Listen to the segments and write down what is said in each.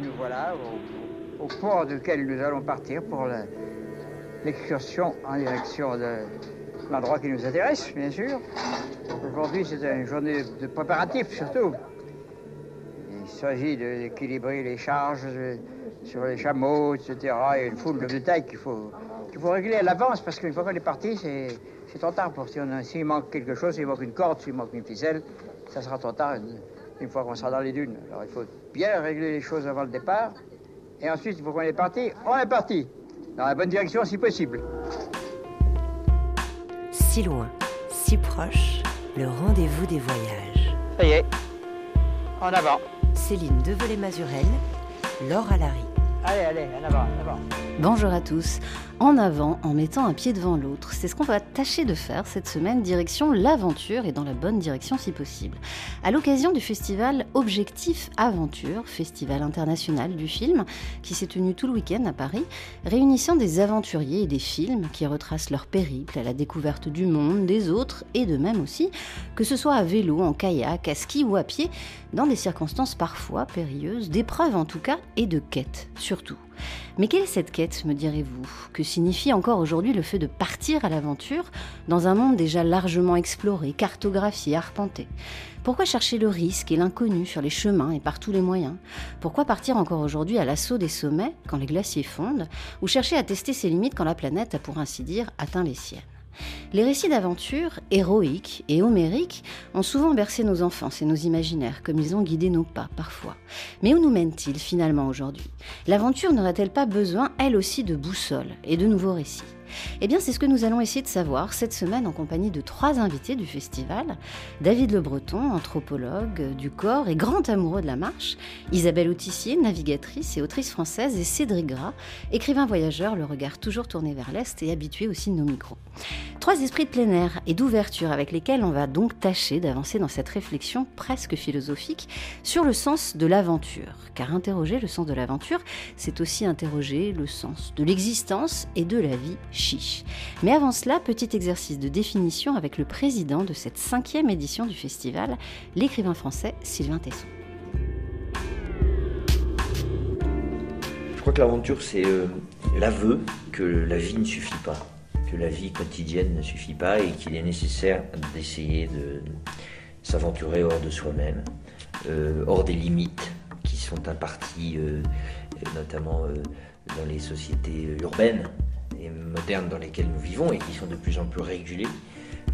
Nous voilà au, port duquel nous allons partir pour l'excursion en direction de l'endroit qui nous intéresse, bien sûr. Aujourd'hui, c'est une journée de préparatif surtout. Il s'agit d'équilibrer les charges sur les chameaux, etc. A une foule de détails qu'il faut, qu'il faut régler à l'avance parce qu'une fois qu'on est parti, c'est, trop tard si s'il manque quelque chose, s'il manque une corde, s'il manque une ficelle, ça sera trop tard fois qu'on sera dans les dunes. Alors il faut bien régler les choses avant le départ. Et ensuite, une fois qu'on est parti, on est parti. Dans la bonne direction si possible. Si loin, si proche, le rendez-vous des voyages. Ça y est, en avant. Céline Develay-Mazurel, Laure Alary. Allez, allez, en avant, en avant. Bonjour à tous en avant en mettant un pied devant l'autre. C'est ce qu'on va tâcher de faire cette semaine, direction l'aventure et dans la bonne direction si possible. À l'occasion du festival Objectif Aventure, festival international du film, qui s'est tenu tout le week-end à Paris, réunissant des aventuriers et des films qui retracent leur périple à la découverte du monde, des autres et de même aussi, que ce soit à vélo, en kayak, à ski ou à pied, dans des circonstances parfois périlleuses, d'épreuves en tout cas et de quêtes surtout. Mais quelle est cette quête, me direz-vous? Que signifie encore aujourd'hui le fait de partir à l'aventure dans un monde déjà largement exploré, cartographié, arpenté? Pourquoi chercher le risque et l'inconnu sur les chemins et par tous les moyens? Pourquoi partir encore aujourd'hui à l'assaut des sommets quand les glaciers fondent? Ou chercher à tester ses limites quand la planète a pour ainsi dire atteint les siennes? Les récits d'aventure, héroïques et homériques, ont souvent bercé nos enfances et nos imaginaires, comme ils ont guidé nos pas parfois. Mais où nous mènent-ils finalement aujourd'hui? L'aventure n'aurait-elle pas besoin, elle aussi, de boussole et de nouveaux récits? Eh bien, c'est ce que nous allons essayer de savoir cette semaine en compagnie de trois invités du festival. David Le Breton, anthropologue du corps et grand amoureux de la marche, Isabelle Autissier, navigatrice et autrice française, et Cédric Gras, écrivain voyageur, le regard toujours tourné vers l'Est et habitué aussi de nos micros. Trois esprits de plein air et d'ouverture avec lesquels on va donc tâcher d'avancer dans cette réflexion presque philosophique sur le sens de l'aventure. Car interroger le sens de l'aventure, c'est aussi interroger le sens de l'existence et de la vie Mais avant cela, petit exercice de définition avec le président de cette cinquième édition du festival, l'écrivain français Sylvain Tesson. Je crois que l'aventure, c'est euh, l'aveu que la vie ne suffit pas, que la vie quotidienne ne suffit pas et qu'il est nécessaire d'essayer de s'aventurer hors de soi-même, euh, hors des limites qui sont imparties, euh, notamment dans les sociétés urbaines, modernes dans lesquelles nous vivons et qui sont de plus en plus régulées,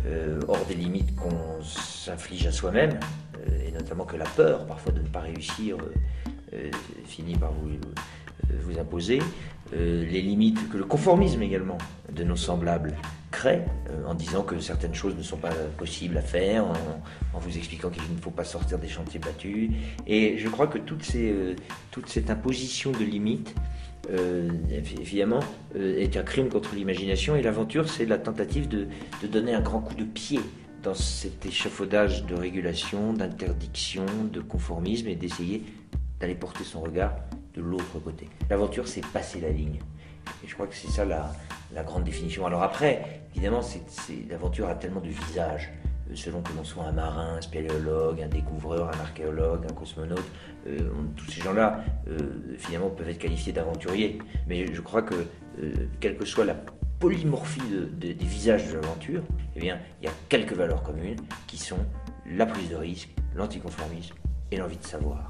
euh, hors des limites qu'on s'inflige à soi-même, euh, et notamment que la peur parfois de ne pas réussir euh, finit par vous, vous imposer, les limites que le conformisme également de nos semblables crée en disant que certaines choses ne sont pas possibles à faire, en, vous expliquant qu'il ne faut pas sortir des chantiers battus. Et je crois que toutes ces, toute cette imposition de limites euh, évidemment, euh, est un crime contre l'imagination. Et l'aventure, c'est la tentative de, donner un grand coup de pied dans cet échafaudage de régulation, d'interdiction, de conformisme et d'essayer d'aller porter son regard de l'autre côté. L'aventure, c'est passer la ligne. Et je crois que c'est ça la, la, grande définition. Alors après, évidemment, l'aventure a tellement de visages. Euh, selon que l'on soit un marin, un spéléologue, un découvreur, un archéologue, un cosmonaute, euh, tous ces gens-là, euh, finalement, peuvent être qualifiés d'aventuriers. Mais je crois que, quelle que soit la polymorphie des visages de l'aventure, eh il y a quelques valeurs communes qui sont la prise de risque, l'anticonformisme et l'envie de savoir.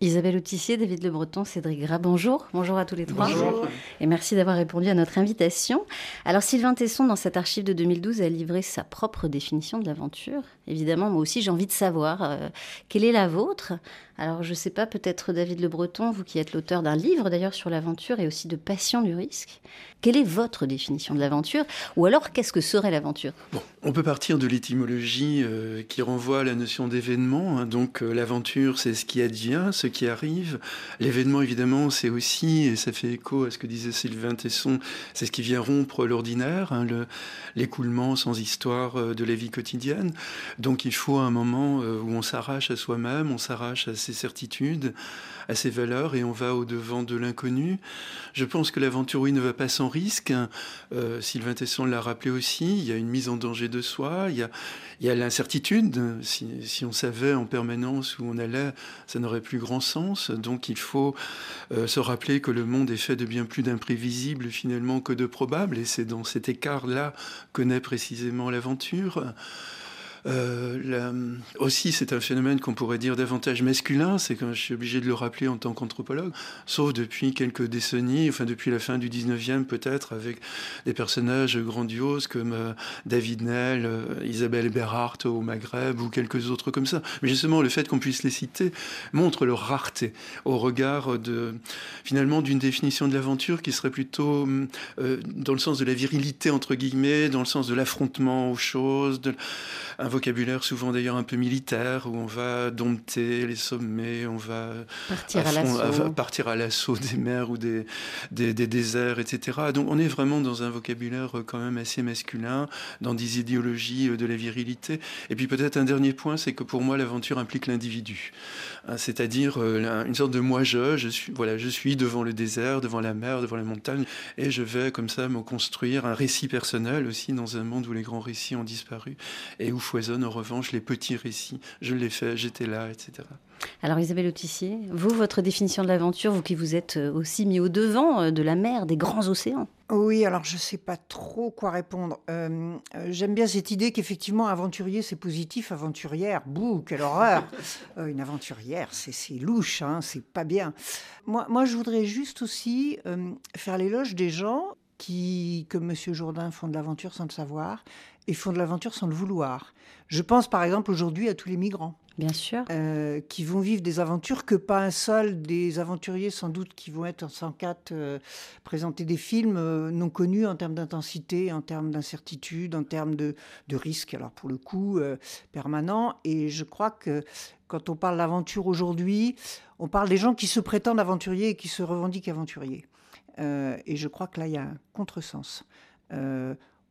Isabelle Autissier, David Le Breton, Cédric Gras, bonjour. Bonjour à tous les trois. Bonjour. Et merci d'avoir répondu à notre invitation. Alors Sylvain Tesson, dans cette archive de 2012, a livré sa propre définition de l'aventure. Évidemment, moi aussi, j'ai envie de savoir euh, quelle est la vôtre? Alors je ne sais pas, peut-être David Le Breton, vous qui êtes l'auteur d'un livre d'ailleurs sur l'aventure et aussi de Passion du risque. Quelle est votre définition de l'aventure? Ou alors, qu'est-ce que serait l'aventure? Bon, On peut partir de l'étymologie euh, qui renvoie à la notion d'événement. Hein. Donc, euh, l'aventure, c'est ce qui advient, ce qui arrive. L'événement, évidemment, c'est aussi, et ça fait écho à ce que disait Sylvain Tesson, c'est ce qui vient rompre l'ordinaire, hein, l'écoulement sans histoire euh, de la vie quotidienne. Donc, il faut un moment où on s'arrache à soi-même, on s'arrache à certitudes, à ses valeurs, et on va au-devant de l'inconnu. Je pense que l'aventure, oui, ne va pas sans risque. Euh, Sylvain Tesson l'a rappelé aussi, il y a une mise en danger de soi. Il y a, l'incertitude. Si, si, on savait en permanence où on allait, ça n'aurait plus grand sens. Donc il faut euh, se rappeler que le monde est fait de bien plus d'imprévisibles finalement que de probables. Et c'est dans cet écart-là que naît précisément l'aventure. Euh, aussi, c'est un phénomène qu'on pourrait dire davantage masculin, c'est quand je suis obligé de le rappeler en tant qu'anthropologue, sauf depuis quelques décennies, enfin depuis la fin du 19e peut-être, avec des personnages grandioses comme euh, David Nell, euh, Isabelle Berhardt au Maghreb ou quelques autres comme ça. Mais justement, le fait qu'on puisse les citer montre leur rareté au regard de, finalement, d'une définition de l'aventure qui serait plutôt dans le sens de la virilité, entre guillemets, dans le sens de l'affrontement aux choses, de, un vocabulaire souvent d'ailleurs un peu militaire, où on va dompter les sommets, on va partir à l'assaut des mers ou des, des, déserts, etc. Donc on est vraiment dans un vocabulaire quand même assez masculin, dans des idéologies de la virilité. Et puis peut-être un dernier point, c'est que pour moi l'aventure implique l'individu, c'est-à-dire euh, une sorte de moi-je. Je suis, voilà, je suis devant le désert, devant la mer, devant la montagne, et je vais comme ça me construire un récit personnel aussi dans un monde où les grands récits ont disparu et où foisonnent en revanche les petits récits. Je l'ai fait, j'étais là, etc. Alors Isabelle Autissier, vous, votre définition de l'aventure, vous qui vous êtes euh, aussi mis au devant euh, de la mer, des grands océans. Oui, alors je ne sais pas trop quoi répondre. Euh, j'aime bien cette idée qu'effectivement, aventurier, c'est positif, aventurière, bouh, quelle horreur. une aventurière, c'est louche, hein, c'est pas bien. Moi, moi, je voudrais juste aussi faire l'éloge des gens qui, comme M. Jourdain, font de l'aventure sans le savoir et font de l'aventure sans le vouloir. Je pense par exemple aujourd'hui à tous les migrants. Bien sûr. Euh, qui vont vivre des aventures que pas un seul des aventuriers, sans doute, qui vont être en 104 euh, présenter des films euh, non connus en termes d'intensité, en termes d'incertitude, en termes de, de risque, alors pour le coup, permanent. Et je crois que quand on parle d'aventure aujourd'hui, on parle des gens qui se prétendent aventuriers et qui se revendiquent aventuriers. et je crois que là, il y a un contresens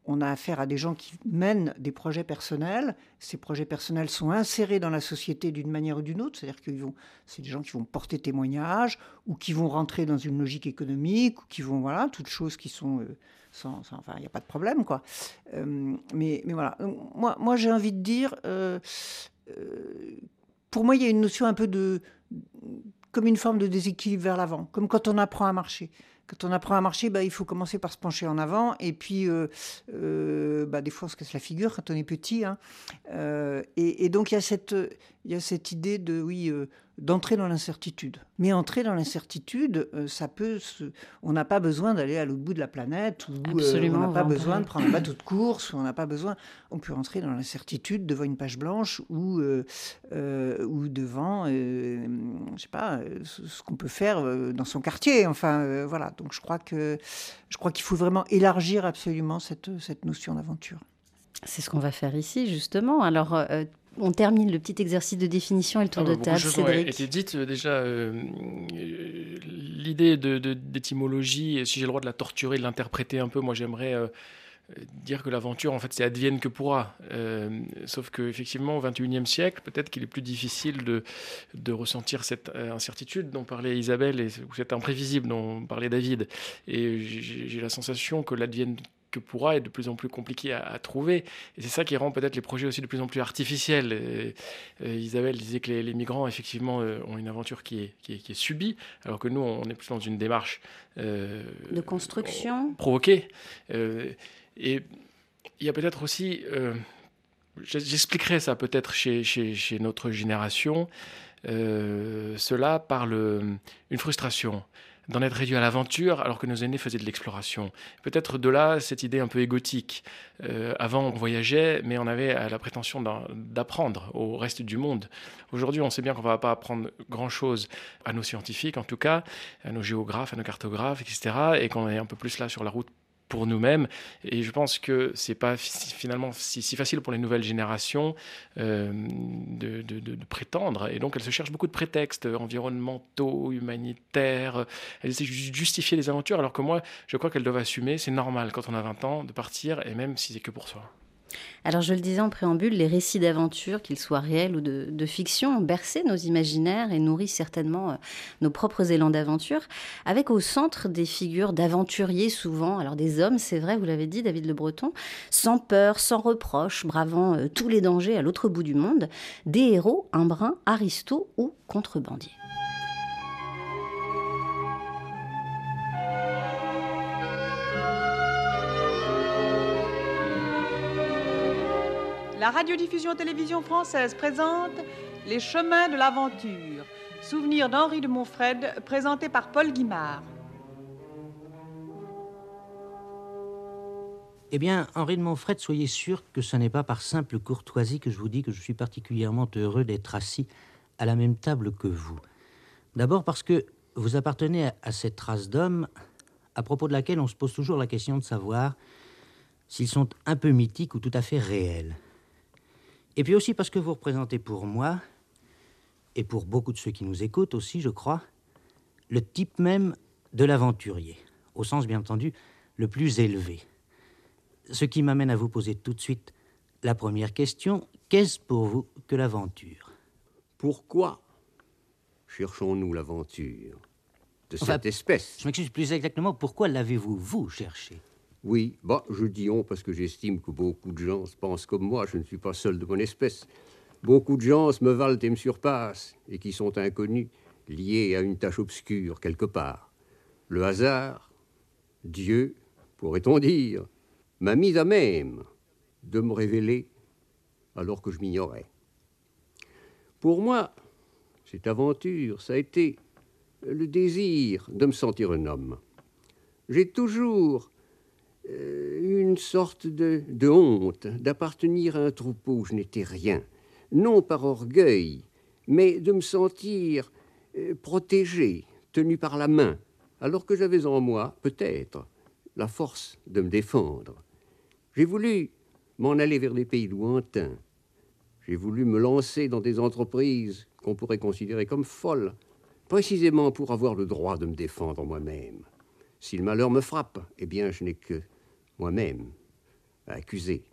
on a affaire à des gens qui mènent des projets personnels. Ces projets personnels sont insérés dans la société d'une manière ou d'une autre, c'est-à-dire que c'est des gens qui vont porter témoignage ou qui vont rentrer dans une logique économique ou qui vont, voilà, toutes choses qui sont euh, sans, enfin, il n'y a pas de problème, quoi. Euh, mais, mais voilà, moi, moi j'ai envie de dire, euh, pour moi, il y a une notion un peu de, comme une forme de déséquilibre vers l'avant, comme quand on apprend à marcher quand on apprend à marcher, bah, il faut commencer par se pencher en avant. Et puis, euh, euh, bah, des fois, on se casse la figure quand on est petit. Hein. Euh, et, et, donc, il y, a cette, il y a cette idée de, oui, d'entrer dans l'incertitude. Mais entrer dans l'incertitude, euh, ça peut. On n'a pas besoin d'aller à l'autre bout de la planète, ou euh, on n'a pas besoin de prendre un bateau de course, on n'a pas besoin. On peut entrer dans l'incertitude devant une page blanche ou euh, ou devant, je sais pas, ce qu'on peut faire dans son quartier. Enfin, voilà. Donc je crois que je crois qu'il faut vraiment élargir absolument cette cette notion d'aventure. C'est ce qu'on va faire ici, justement. Alors, on termine le petit exercice de définition et le tour ah, de table. Cédric. été dite euh, déjà. Euh, l'idée d'étymologie, de, si j'ai le droit de la torturer, de l'interpréter un peu, moi j'aimerais euh, dire que l'aventure, en fait, c'est advienne que pourra. sauf qu'effectivement, au XXIe siècle, peut-être qu'il est plus difficile de, de ressentir cette incertitude dont parlait Isabelle et cette imprévisible dont parlait David. Et j'ai la sensation que l'advienne que pourra est de plus en plus compliqué à, trouver. Et c'est ça qui rend peut-être les projets aussi de plus en plus artificiels. Isabelle disait que les, migrants, effectivement, euh, ont une aventure qui est, qui est, subie, alors que nous, on est plus dans une démarche... Euh, de construction. Provoquée. Euh, et il y a peut-être aussi... J'expliquerai ça peut-être chez, notre génération. cela par une frustration d'en être réduit à l'aventure alors que nos aînés faisaient de l'exploration. Peut-être de là cette idée un peu égotique. Euh, avant on voyageait, mais on avait la prétention d'apprendre au reste du monde. Aujourd'hui on sait bien qu'on ne va pas apprendre grand-chose à nos scientifiques en tout cas, à nos géographes, à nos cartographes, etc. Et qu'on est un peu plus là sur la route pour nous-mêmes. Et je pense que c'est pas finalement si, facile pour les nouvelles générations euh, de, prétendre. Et donc elles se cherchent beaucoup de prétextes environnementaux, humanitaires. Elles essaient de justifier les aventures, alors que moi, je crois qu'elles doivent assumer. C'est normal quand on a 20 ans de partir, et même si c'est que pour soi. Alors je le disais en préambule, les récits d'aventure, qu'ils soient réels ou de, fiction, ont bercé nos imaginaires et nourrissent certainement euh, nos propres élans d'aventure, avec au centre des figures d'aventuriers souvent, alors des hommes, c'est vrai, vous l'avez dit David Le Breton, sans peur, sans reproche, bravant euh, tous les dangers à l'autre bout du monde, des héros, un brin, aristo ou contrebandiers. La radiodiffusion télévision française présente Les chemins de l'aventure. Souvenir d'Henri de Montfred, présenté par Paul Guimard. Eh bien, Henri de Montfred, soyez sûr que ce n'est pas par simple courtoisie que je vous dis que je suis particulièrement heureux d'être assis à la même table que vous. D'abord parce que vous appartenez à cette race d'hommes à propos de laquelle on se pose toujours la question de savoir s'ils sont un peu mythiques ou tout à fait réels. Et puis aussi parce que vous représentez pour moi, et pour beaucoup de ceux qui nous écoutent aussi, je crois, le type même de l'aventurier, au sens bien entendu le plus élevé. Ce qui m'amène à vous poser tout de suite la première question. Qu'est-ce pour vous que l'aventure? Pourquoi cherchons-nous l'aventure de cette espèce? Je m'excuse plus exactement, pourquoi l'avez-vous, vous, cherché oui, bah, je dis on parce que j'estime que beaucoup de gens pensent comme moi, je ne suis pas seul de mon espèce. Beaucoup de gens me valent et me surpassent, et qui sont inconnus, liés à une tâche obscure quelque part. Le hasard, Dieu, pourrait-on dire, m'a mis à même de me révéler alors que je m'ignorais. Pour moi, cette aventure, ça a été le désir de me sentir un homme. J'ai toujours une sorte de, honte d'appartenir à un troupeau où je n'étais rien, non par orgueil, mais de me sentir euh, protégé, tenu par la main, alors que j'avais en moi, peut-être, la force de me défendre. J'ai voulu m'en aller vers des pays lointains. J'ai voulu me lancer dans des entreprises qu'on pourrait considérer comme folles, précisément pour avoir le droit de me défendre moi-même. Si le malheur me frappe, eh bien, je n'ai que moi-même, accusé.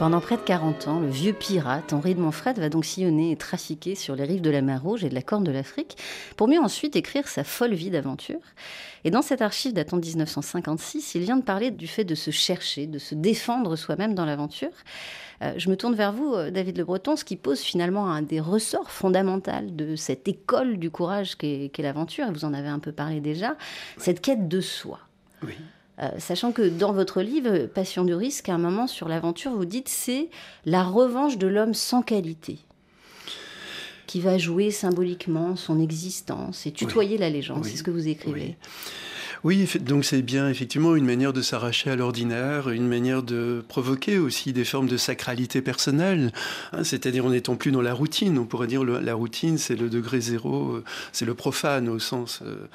Pendant près de 40 ans, le vieux pirate Henri de Montfred va donc sillonner et trafiquer sur les rives de la mer Rouge et de la Corne de l'Afrique, pour mieux ensuite écrire sa folle vie d'aventure. Et dans cette archive datant de 1956, il vient de parler du fait de se chercher, de se défendre soi-même dans l'aventure. Euh, je me tourne vers vous, euh, David Le Breton, ce qui pose finalement un des ressorts fondamentaux de cette école du courage qu'est l'aventure, et vous en avez un peu parlé déjà, cette quête de soi. Oui. Euh, sachant que dans votre livre, Passion du risque, à un moment sur l'aventure, vous dites c'est la revanche de l'homme sans qualité qui va jouer symboliquement son existence et tutoyer la légende. C'est ce que vous écrivez. Oui, donc c'est bien effectivement une manière de s'arracher à l'ordinaire, une manière de provoquer aussi des formes de sacralité personnelle. Hein, c'est-à-dire en n'étant plus dans la routine. On pourrait dire la routine, c'est le degré zéro, euh, c'est le profane au sens euh,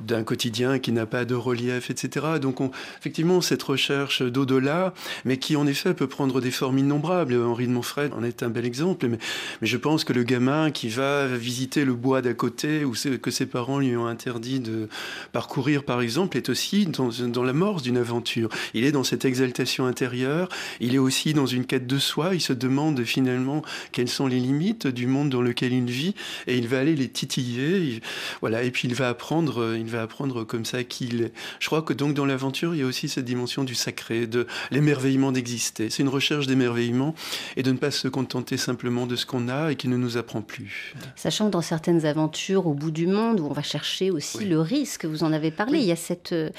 d'un quotidien qui n'a pas de relief, etc. Donc effectivement, cette recherche d'au-delà, mais qui en effet peut prendre des formes innombrables. Henri de Montfred en est un bel exemple. Mais, mais je pense que le gamin qui va visiter le bois d'à côté, ou que ses parents lui ont interdit de parcourir par par exemple, est aussi dans, dans l'amorce d'une aventure. Il est dans cette exaltation intérieure, il est aussi dans une quête de soi, il se demande finalement quelles sont les limites du monde dans lequel il vit, et il va aller les titiller, voilà, et puis il va apprendre, il va apprendre comme ça qu'il est. Je crois que donc dans l'aventure, il y a aussi cette dimension du sacré, de l'émerveillement d'exister. C'est une recherche d'émerveillement et de ne pas se contenter simplement de ce qu'on a et qui ne nous apprend plus. Sachant que dans certaines aventures au bout du monde, où on va chercher aussi le risque, vous en avez parlé, il y a cette, euh,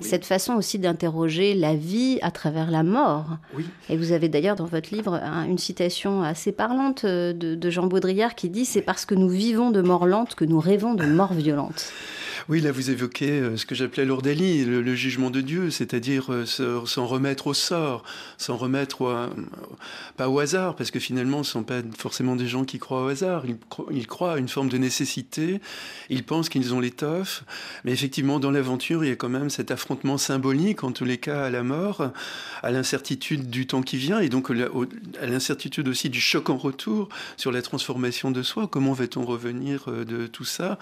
cette façon aussi d'interroger la vie à travers la mort. Et vous avez d'ailleurs dans votre livre une citation assez parlante euh, de, de Jean Baudrillard qui dit C'est parce que nous vivons de mort lente que nous rêvons de mort violente. Oui, là vous évoquez euh, ce que j'appelais l'ordalie, le, jugement de Dieu, c'est-à-dire euh, s'en remettre au sort, s'en remettre pas au hasard, parce que finalement ce ne sont pas forcément des gens qui croient au hasard, ils, croient à une forme de nécessité, ils pensent qu'ils ont l'étoffe, mais effectivement dans l'aventure il y a quand même cet affrontement symbolique, en tous les cas à la mort, à l'incertitude du temps qui vient, et donc à l'incertitude aussi du choc en retour sur la transformation de soi, comment va-t-on revenir euh, de tout ça?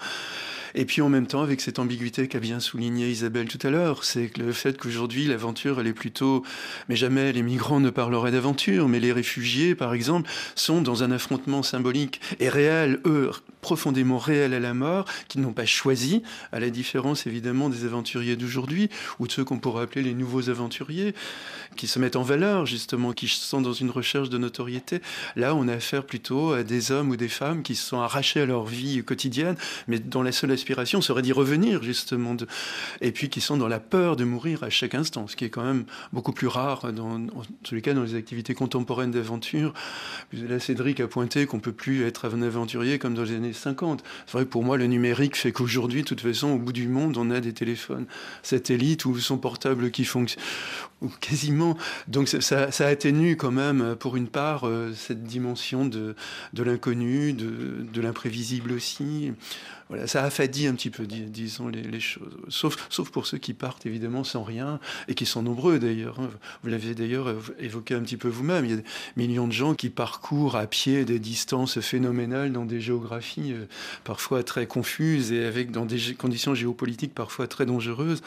Et puis en même temps avec cette ambiguïté qu'a bien souligné Isabelle tout à l'heure. C'est le fait qu'aujourd'hui, l'aventure, elle est plutôt. Mais jamais les migrants ne parleraient d'aventure, mais les réfugiés, par exemple, sont dans un affrontement symbolique et réel, eux, profondément réel à la mort, qu'ils n'ont pas choisi, à la différence évidemment des aventuriers d'aujourd'hui, ou de ceux qu'on pourrait appeler les nouveaux aventuriers, qui se mettent en valeur, justement, qui sont dans une recherche de notoriété. Là, on a affaire plutôt à des hommes ou des femmes qui se sont arrachés à leur vie quotidienne, mais dont la seule aspiration serait d'y revenir, justement, et puis qui sont dans la peur de mourir à chaque instant, ce qui est quand même beaucoup plus rare, dans, en tous les cas, dans les activités contemporaines d'aventure. Là, Cédric a pointé qu'on peut plus être un aventurier comme dans les années 50. C'est vrai que pour moi, le numérique fait qu'aujourd'hui, de toute façon, au bout du monde, on a des téléphones satellites ou son portable qui fonctionne, quasiment. Donc ça, atténue quand même, pour une part, euh, cette dimension de, l'inconnu, de l'imprévisible aussi voilà, ça affadit un petit peu, disons, les, choses. Sauf, sauf pour ceux qui partent évidemment sans rien, et qui sont nombreux d'ailleurs. Hein. Vous l'avez d'ailleurs évoqué un petit peu vous-même. Il y a des millions de gens qui parcourent à pied des distances phénoménales dans des géographies euh, parfois très confuses et avec dans des conditions géopolitiques parfois très dangereuses.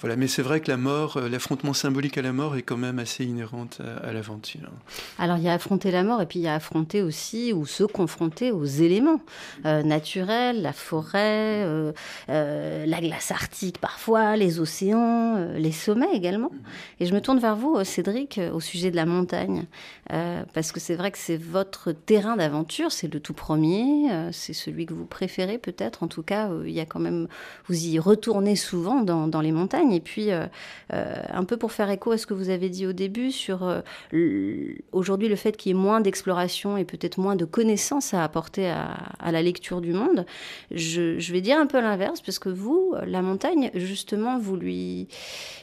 Voilà, mais c'est vrai que la mort, euh, l'affrontement symbolique à la mort est quand même assez inhérente à, l'aventure. Alors il y a affronter la mort et puis il y a affronter aussi ou se confronter aux éléments euh, naturels, forêts, euh, euh, la glace arctique parfois, les océans, euh, les sommets également. Et je me tourne vers vous, Cédric, au sujet de la montagne, parce que c'est vrai que c'est votre terrain d'aventure, c'est le tout premier, c'est celui que vous préférez peut-être. En tout cas, il y a quand même, vous y retournez souvent dans, dans les montagnes. Et puis, un peu pour faire écho à ce que vous avez dit au début sur aujourd'hui le fait qu'il y ait moins d'exploration et peut-être moins de connaissances à apporter à, à la lecture du monde je, vais dire un peu l'inverse, parce que vous, la montagne, justement, vous lui,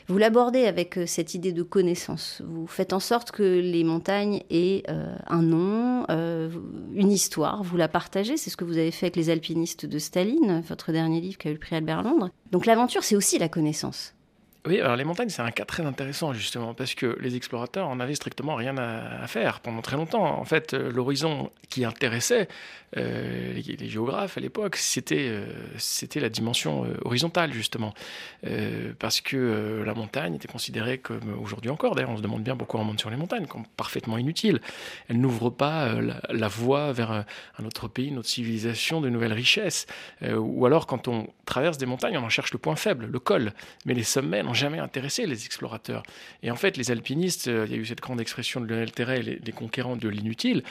vous l'abordez avec euh, cette idée de connaissance. Vous faites en sorte que les montagnes aient euh, un nom, euh, une histoire. Vous la partagez. C'est ce que vous avez fait avec les alpinistes de Staline, votre dernier livre qui a eu le prix Albert Londres. Donc l'aventure, c'est aussi la connaissance. Oui, alors les montagnes, c'est un cas très intéressant justement, parce que les explorateurs en avaient strictement rien à, faire pendant très longtemps. En fait, l'horizon qui intéressait euh, les, géographes à l'époque, c'était euh, la dimension euh, horizontale justement, parce que la montagne était considérée comme aujourd'hui encore. D'ailleurs, on se demande bien pourquoi on monte sur les montagnes, comme parfaitement inutile. Elle n'ouvre pas la, voie vers un autre pays, une autre civilisation, de nouvelles richesses. ou alors, quand on traverse des montagnes, on en cherche le point faible, le col. Mais les sommets n'ont jamais intéressé les explorateurs. Et en fait, les alpinistes, il y a eu cette grande expression de Lionel Terray, les, conquérants de l'inutile,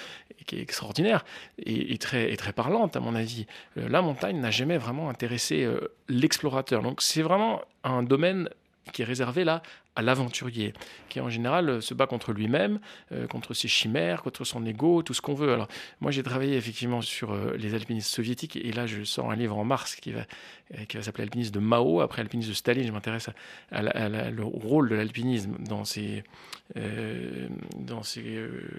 est extraordinaire et, et très très, très parlante, à mon avis. Euh, la montagne n'a jamais vraiment intéressé euh, l'explorateur. Donc c'est vraiment un domaine qui est réservé là à l'aventurier, qui en général euh, se bat contre lui-même, euh, contre ses chimères, contre son ego, tout ce qu'on veut. Alors moi j'ai travaillé effectivement sur euh, les alpinistes soviétiques et là je sors un livre en mars qui va, va s'appeler Alpinisme de Mao, après Alpinisme de Staline, je m'intéresse à, le rôle de l'alpinisme dans ces, dans ces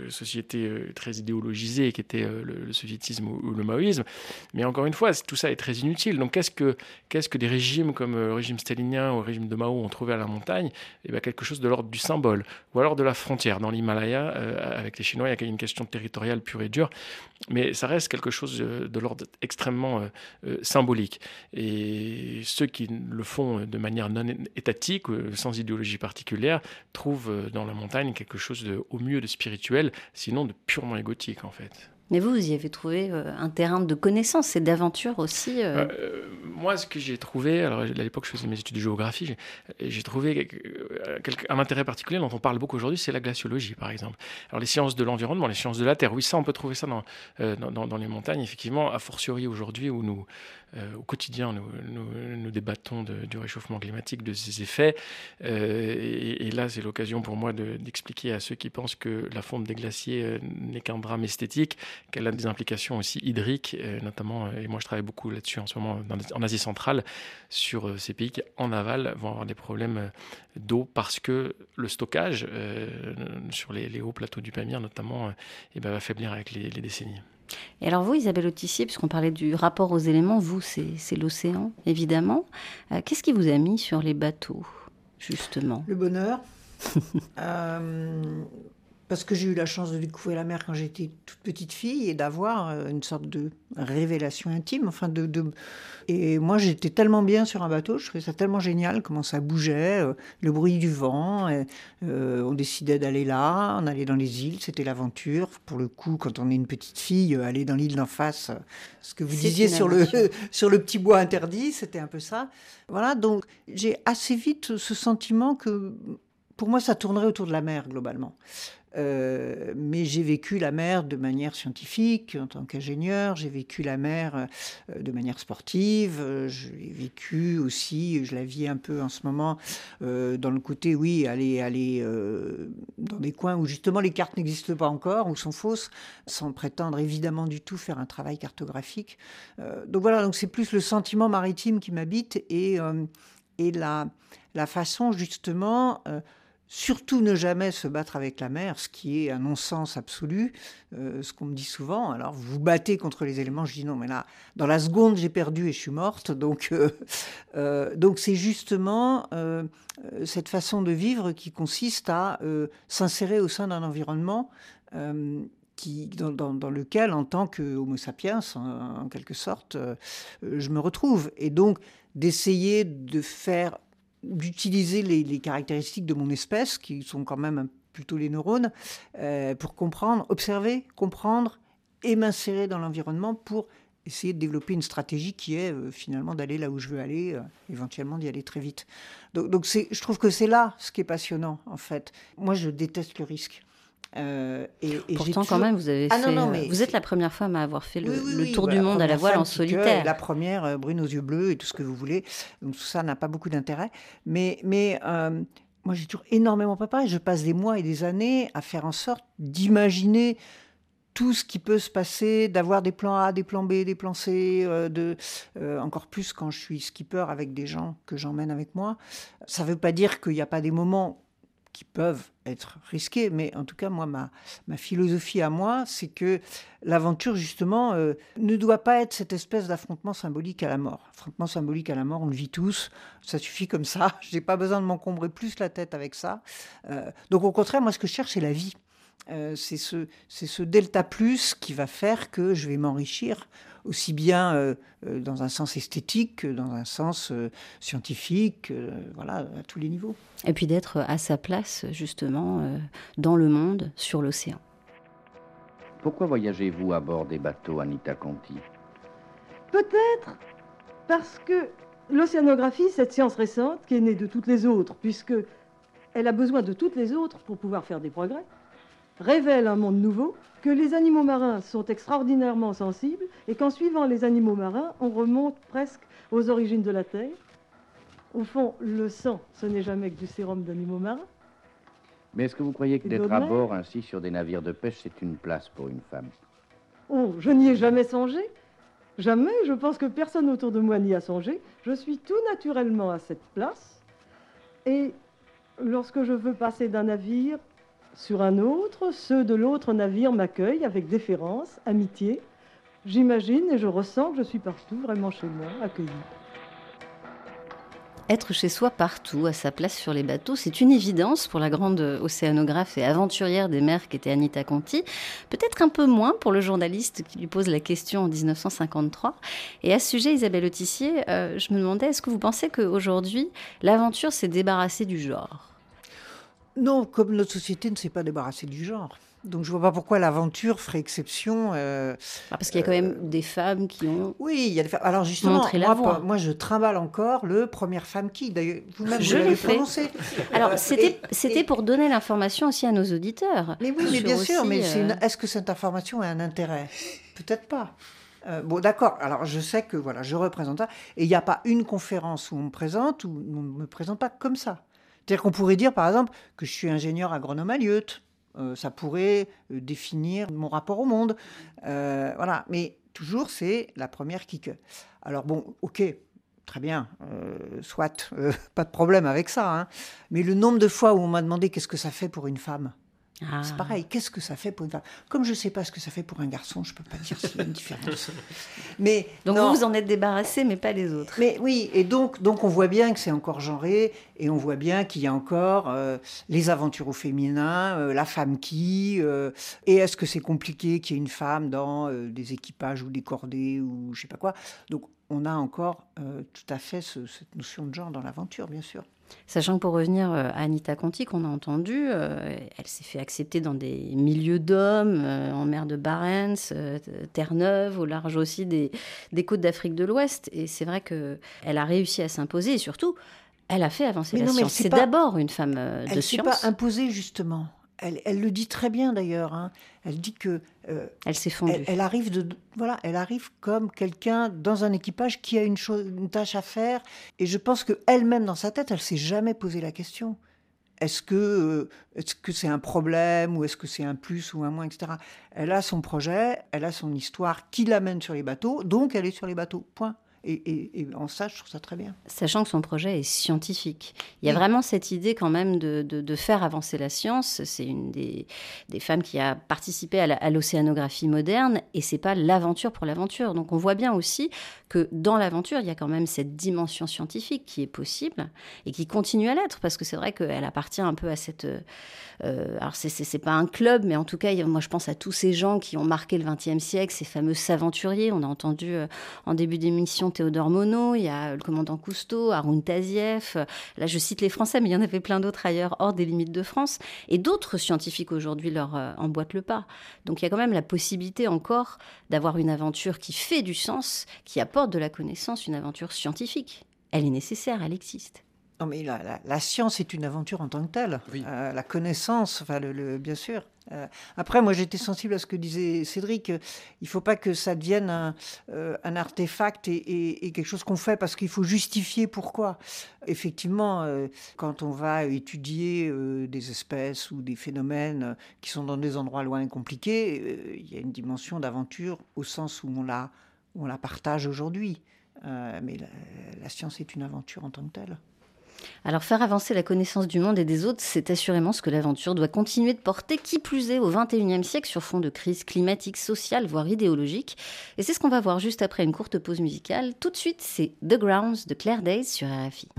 sociétés très idéologisées qui étaient le, soviétisme ou, le maoïsme. Mais encore une fois, tout ça est très inutile. Donc qu'est-ce que, qu'est-ce que des régimes comme le régime stalinien ou le régime de Mao ont trouvé à la montagne eh quelque chose de l'ordre du symbole, ou alors de la frontière. Dans l'Himalaya, euh, avec les Chinois, il y a une question territoriale pure et dure, mais ça reste quelque chose de, l'ordre extrêmement euh, euh, symbolique. Et ceux qui le font de manière non étatique, sans idéologie particulière, trouvent dans la montagne quelque chose de, au mieux de spirituel, sinon de purement égotique en fait. Mais vous, vous y avez trouvé euh, un terrain de connaissance et d'aventure aussi euh euh, Moi, ce que j'ai trouvé, alors à l'époque, je faisais mes études de géographie, j'ai trouvé un intérêt particulier dont on parle beaucoup aujourd'hui, c'est la glaciologie, par exemple. Alors, les sciences de l'environnement, les sciences de la Terre, oui, ça, on peut trouver ça dans, dans, dans les montagnes, effectivement, a fortiori aujourd'hui où nous, euh, au quotidien, nous, débattons du réchauffement climatique, de ses effets. Euh, et, là, c'est l'occasion pour moi d'expliquer à ceux qui pensent que la fonte des glaciers euh, n'est qu'un drame esthétique, qu'elle a des implications aussi hydriques, notamment, et moi je travaille beaucoup là-dessus en ce moment en Asie centrale, sur ces pays qui, en aval, vont avoir des problèmes d'eau parce que le stockage sur les, hauts plateaux du Pamir, notamment, eh ben, va faiblir avec les décennies. Et alors vous, Isabelle Autissier, puisqu'on parlait du rapport aux éléments, vous, c'est l'océan, évidemment. Euh, qu'est-ce qui vous a mis sur les bateaux, justement? Le bonheur. Euh, parce que j'ai eu la chance de découvrir la mer quand j'étais toute petite fille et d'avoir euh, une sorte de révélation intime. Enfin, de, Et moi, j'étais tellement bien sur un bateau, je trouvais ça tellement génial, comment ça bougeait, euh, le bruit du vent. Euh, on décidait d'aller là, on allait dans les îles, c'était l'aventure. Pour le coup, quand on est une petite fille, aller dans l'île d'en face, ce que vous disiez sur le, sur le petit bois interdit, c'était un peu ça. Voilà, donc j'ai assez vite ce sentiment que pour moi, ça tournerait autour de la mer, globalement. Euh, mais j'ai vécu la mer de manière scientifique en tant qu'ingénieur, j'ai vécu la mer euh, de manière sportive, euh, j'ai vécu aussi, je la vis un peu en ce moment, dans le côté, oui, aller, aller dans des coins où justement les cartes n'existent pas encore, ou sont fausses, sans prétendre évidemment du tout faire un travail cartographique. donc voilà, donc c'est plus le sentiment maritime qui m'habite et, et la, la façon justement Surtout ne jamais se battre avec la mer, ce qui est un non-sens absolu, euh, ce qu'on me dit souvent. Alors vous battez contre les éléments, je dis non, mais là, dans la seconde, j'ai perdu et je suis morte. Donc euh, euh, donc c'est justement cette façon de vivre qui consiste à s'insérer au sein d'un environnement qui, dans, lequel, en tant que Homo sapiens, en quelque sorte, je me retrouve. Et donc d'essayer de faire d'utiliser les, caractéristiques de mon espèce, qui sont quand même plutôt les neurones, euh, pour comprendre, observer, comprendre et m'insérer dans l'environnement pour essayer de développer une stratégie qui est euh, finalement d'aller là où je veux aller, euh, éventuellement d'y aller très vite. Donc, donc je trouve que c'est là ce qui est passionnant, en fait. Moi, je déteste le risque. Euh, et, Pourtant, quand même, vous avez ah, fait. Euh, vous êtes la première femme à avoir fait le, tour du monde à la voile en solitaire. la première, euh, brune aux yeux bleus et tout ce que vous voulez. Donc tout ça n'a pas beaucoup d'intérêt. Mais, mais moi, j'ai toujours énormément préparé. Je passe des mois et des années à faire en sorte d'imaginer tout ce qui peut se passer, d'avoir des plans A, des plans B, des plans C, de, encore plus quand je suis skipper avec des gens que j'emmène avec moi. Ça ne veut pas dire qu'il n'y a pas des moments qui peuvent être risqués, mais en tout cas, moi, ma, ma philosophie à moi, c'est que l'aventure, justement, euh, ne doit pas être cette espèce d'affrontement symbolique à la mort. Affrontement symbolique à la mort, on le vit tous, ça suffit comme ça, je n'ai pas besoin de m'encombrer plus la tête avec ça. Euh, donc au contraire, moi, ce que je cherche, c'est la vie. Euh, c'est ce, ce delta plus qui va faire que je vais m'enrichir aussi bien euh, euh, dans un sens esthétique que dans un sens euh, scientifique, voilà, à tous les niveaux. Et puis d'être à sa place, justement, dans le monde, sur l'océan. Pourquoi voyagez-vous à bord des bateaux Anita Conti? Peut-être parce que l'océanographie, cette science récente, qui est née de toutes les autres, puisque elle a besoin de toutes les autres pour pouvoir faire des progrès, révèle un monde nouveau, que les animaux marins sont extraordinairement sensibles et qu'en suivant les animaux marins, on remonte presque aux origines de la Terre. Au fond, le sang, ce n'est jamais que du sérum d'animaux marins. Mais est-ce que vous croyez que d'être à bord ainsi sur des navires de pêche, c'est une place pour une femme? Oh, je n'y ai jamais songé. Jamais, je pense que personne autour de moi n'y a songé. Je suis tout naturellement à cette place. Et lorsque je veux passer d'un navire sur un autre, ceux de l'autre navire m'accueillent avec déférence, amitié. J'imagine et je ressens que je suis partout, vraiment chez moi, accueilli. Être chez soi partout, à sa place sur les bateaux, c'est une évidence pour la grande océanographe et aventurière des mers qu'était Anita Conti. Peut-être un peu moins pour le journaliste qui lui pose la question en 1953. Et à ce sujet, Isabelle Autissier, euh, je me demandais, est-ce que vous pensez qu'aujourd'hui, l'aventure s'est débarrassée du genre? Non, comme notre société ne s'est pas débarrassée du genre. Donc je vois pas pourquoi l'aventure ferait exception. Euh, ah, parce qu'il y a quand même euh, des femmes qui ont. Oui, il y a des femmes. Alors justement, moi, moi, je trimballe encore le première femme qui. D'ailleurs, vous-même, je l'avez prononcé. Alors c'était c'était pour donner l'information aussi à nos auditeurs. Mais oui, mais bien sûr. Mais euh, est-ce que cette information a un intérêt? Peut-être pas. bon, d'accord. Alors, je sais que voilà, je représente ça, et il n'y a pas une conférence où on me présente où on ne me présente pas comme ça. C'est-à-dire qu'on pourrait dire, par exemple, que je suis ingénieur agronome à. Euh, ça pourrait euh, définir mon rapport au monde. Euh, voilà. Mais toujours, c'est la première qui que. Alors bon, ok, très bien, soit, pas de problème avec ça. Hein. Mais le nombre de fois où on m'a demandé qu'est-ce que ça fait pour une femme, Ah. C'est pareil, qu'est-ce que ça fait pour une femme? Comme je ne sais pas ce que ça fait pour un garçon, je ne peux pas dire s'il y a une différence. mais donc vous vous en êtes débarrassé, mais pas les autres. Mais oui, et donc, donc on voit bien que c'est encore genré, et on voit bien qu'il y a encore euh, les aventures au féminin, euh, la femme qui, euh, et est-ce que c'est compliqué qu'il y ait une femme dans des équipages ou des cordées ou je sais pas quoi? Donc on a encore tout à fait cette notion de genre dans l'aventure, bien sûr. Sachant que pour revenir euh, à Anita Conti, qu'on a entendu, euh, elle s'est fait accepter dans des milieux d'hommes, euh, en mer de Barents, Terre-Neuve, au large aussi des, côtes d'Afrique de l'Ouest. Et c'est vrai qu'elle a réussi à s'imposer et surtout, elle a fait avancer la science. C'est d'abord une femme de elle science. Elle ne s'est pas imposée, justement elle, le dit très bien d'ailleurs. Hein. Elle dit que euh, elle s'est fondue. Elle, arrive de voilà, elle arrive comme quelqu'un dans un équipage qui a une, chose, une tâche à faire. Et je pense que elle-même dans sa tête, elle s'est jamais posé la question. Est-ce que euh, est-ce que c'est un problème ou est-ce que c'est un plus ou un moins, etc. Elle a son projet, elle a son histoire qui l'amène sur les bateaux, donc elle est sur les bateaux. Point. Et, en ça, je trouve ça très bien. Sachant que son projet est scientifique. Il y a vraiment cette idée quand même de, faire avancer la science. C'est une des, femmes qui a participé à l'océanographie moderne et c'est pas l'aventure pour l'aventure. Donc on voit bien aussi que dans l'aventure, il y a quand même cette dimension scientifique qui est possible et qui continue à l'être parce que c'est vrai qu'elle appartient un peu à cette... Euh, alors c'est pas un club, mais en tout cas, moi je pense à tous ces gens qui ont marqué le XXe siècle, ces fameux aventuriers. On a entendu euh, en début d'émission Théodore Monod, il y a le commandant Cousteau, Haroun Tazieff. Là, je cite les Français, mais il y en avait plein d'autres ailleurs, hors des limites de France. Et d'autres scientifiques aujourd'hui leur euh, emboîtent le pas. Donc il y a quand même la possibilité encore d'avoir une aventure qui fait du sens, qui apporte de la connaissance, une aventure scientifique. Elle est nécessaire, elle existe. Non, mais la, science est une aventure en tant que telle. Euh, la connaissance, enfin, le, bien sûr. Euh, après, moi, j'étais sensible à ce que disait Cédric. Il ne faut pas que ça devienne un, euh, artefact et, quelque chose qu'on fait parce qu'il faut justifier pourquoi. Effectivement, quand on va étudier des espèces ou des phénomènes qui sont dans des endroits loin et compliqués, il y a une dimension d'aventure au sens où on la, on la partage aujourd'hui. mais la science est une aventure en tant que telle. Alors faire avancer la connaissance du monde et des autres, c'est assurément ce que l'aventure doit continuer de porter, qui plus est au XXIe siècle sur fond de crise climatique, sociale, voire idéologique. Et c'est ce qu'on va voir juste après une courte pause musicale. Tout de suite, c'est The Grounds de Claire Days sur RFI.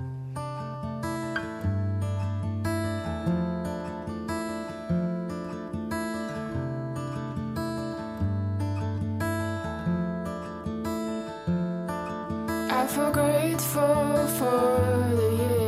I feel grateful for the years.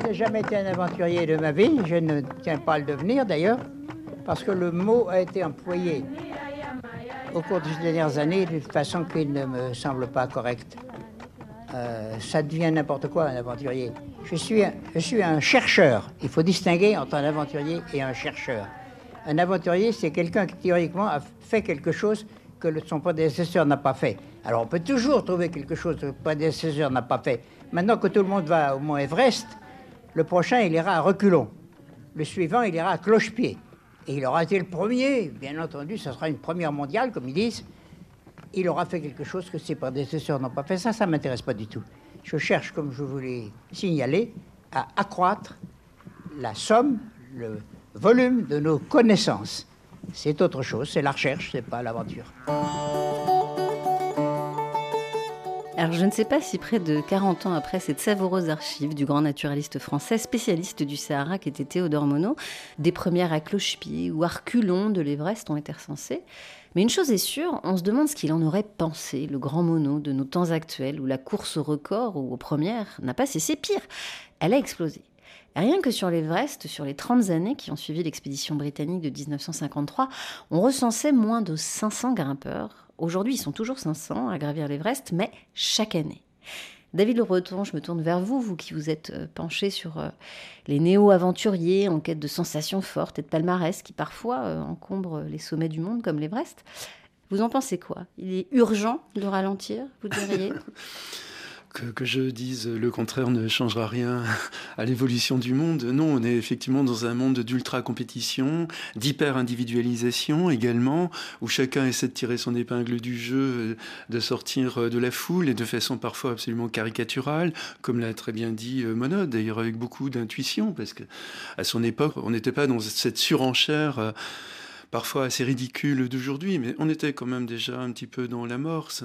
Je n'ai jamais été un aventurier de ma vie, je ne tiens pas à le devenir d'ailleurs, parce que le mot a été employé au cours des dernières années d'une façon qui ne me semble pas correcte. Euh, ça devient n'importe quoi un aventurier. Je suis je suis un chercheur. Il faut distinguer entre un aventurier et un chercheur. Un aventurier, c'est quelqu'un qui théoriquement a fait quelque chose que son prédécesseur n'a pas fait. Alors on peut toujours trouver quelque chose que le prédécesseur n'a pas fait. Maintenant que tout le monde va au Mont Everest, le prochain, il ira à reculons. Le suivant, il ira à cloche-pied. Et il aura été le premier, bien entendu, ce sera une première mondiale, comme ils disent. Il aura fait quelque chose que ses prédécesseurs n'ont pas fait. Ça, ça ne m'intéresse pas du tout. Je cherche, comme je vous l'ai signalé, à accroître la somme, le volume de nos connaissances. C'est autre chose, c'est la recherche, c'est pas l'aventure. Alors je ne sais pas si près de 40 ans après cette savoureuse archive du grand naturaliste français, spécialiste du Sahara qui était Théodore Monod, des premières à cloche-pied ou arculons de l'Everest ont été recensées. Mais une chose est sûre, on se demande ce qu'il en aurait pensé, le grand Monod de nos temps actuels, où la course au record ou aux premières n'a pas cessé. Pire, elle a explosé. Rien que sur l'Everest, sur les 30 années qui ont suivi l'expédition britannique de 1953, on recensait moins de 500 grimpeurs. Aujourd'hui, ils sont toujours 500 à gravir l'Everest, mais chaque année. David Le Breton, je me tourne vers vous, vous qui vous êtes euh, penché sur euh, les néo-aventuriers en quête de sensations fortes et de palmarès qui parfois euh, encombrent les sommets du monde comme l'Everest. Vous en pensez quoi? Il est urgent de ralentir, vous diriez? que, je dise le contraire ne changera rien à l'évolution du monde. Non, on est effectivement dans un monde d'ultra-compétition, d'hyper-individualisation également, où chacun essaie de tirer son épingle du jeu, de sortir de la foule et de façon parfois absolument caricaturale, comme l'a très bien dit euh, Monod, d'ailleurs avec beaucoup d'intuition, parce que à son époque, on n'était pas dans cette surenchère euh, parfois assez ridicule d'aujourd'hui, mais on était quand même déjà un petit peu dans l'amorce.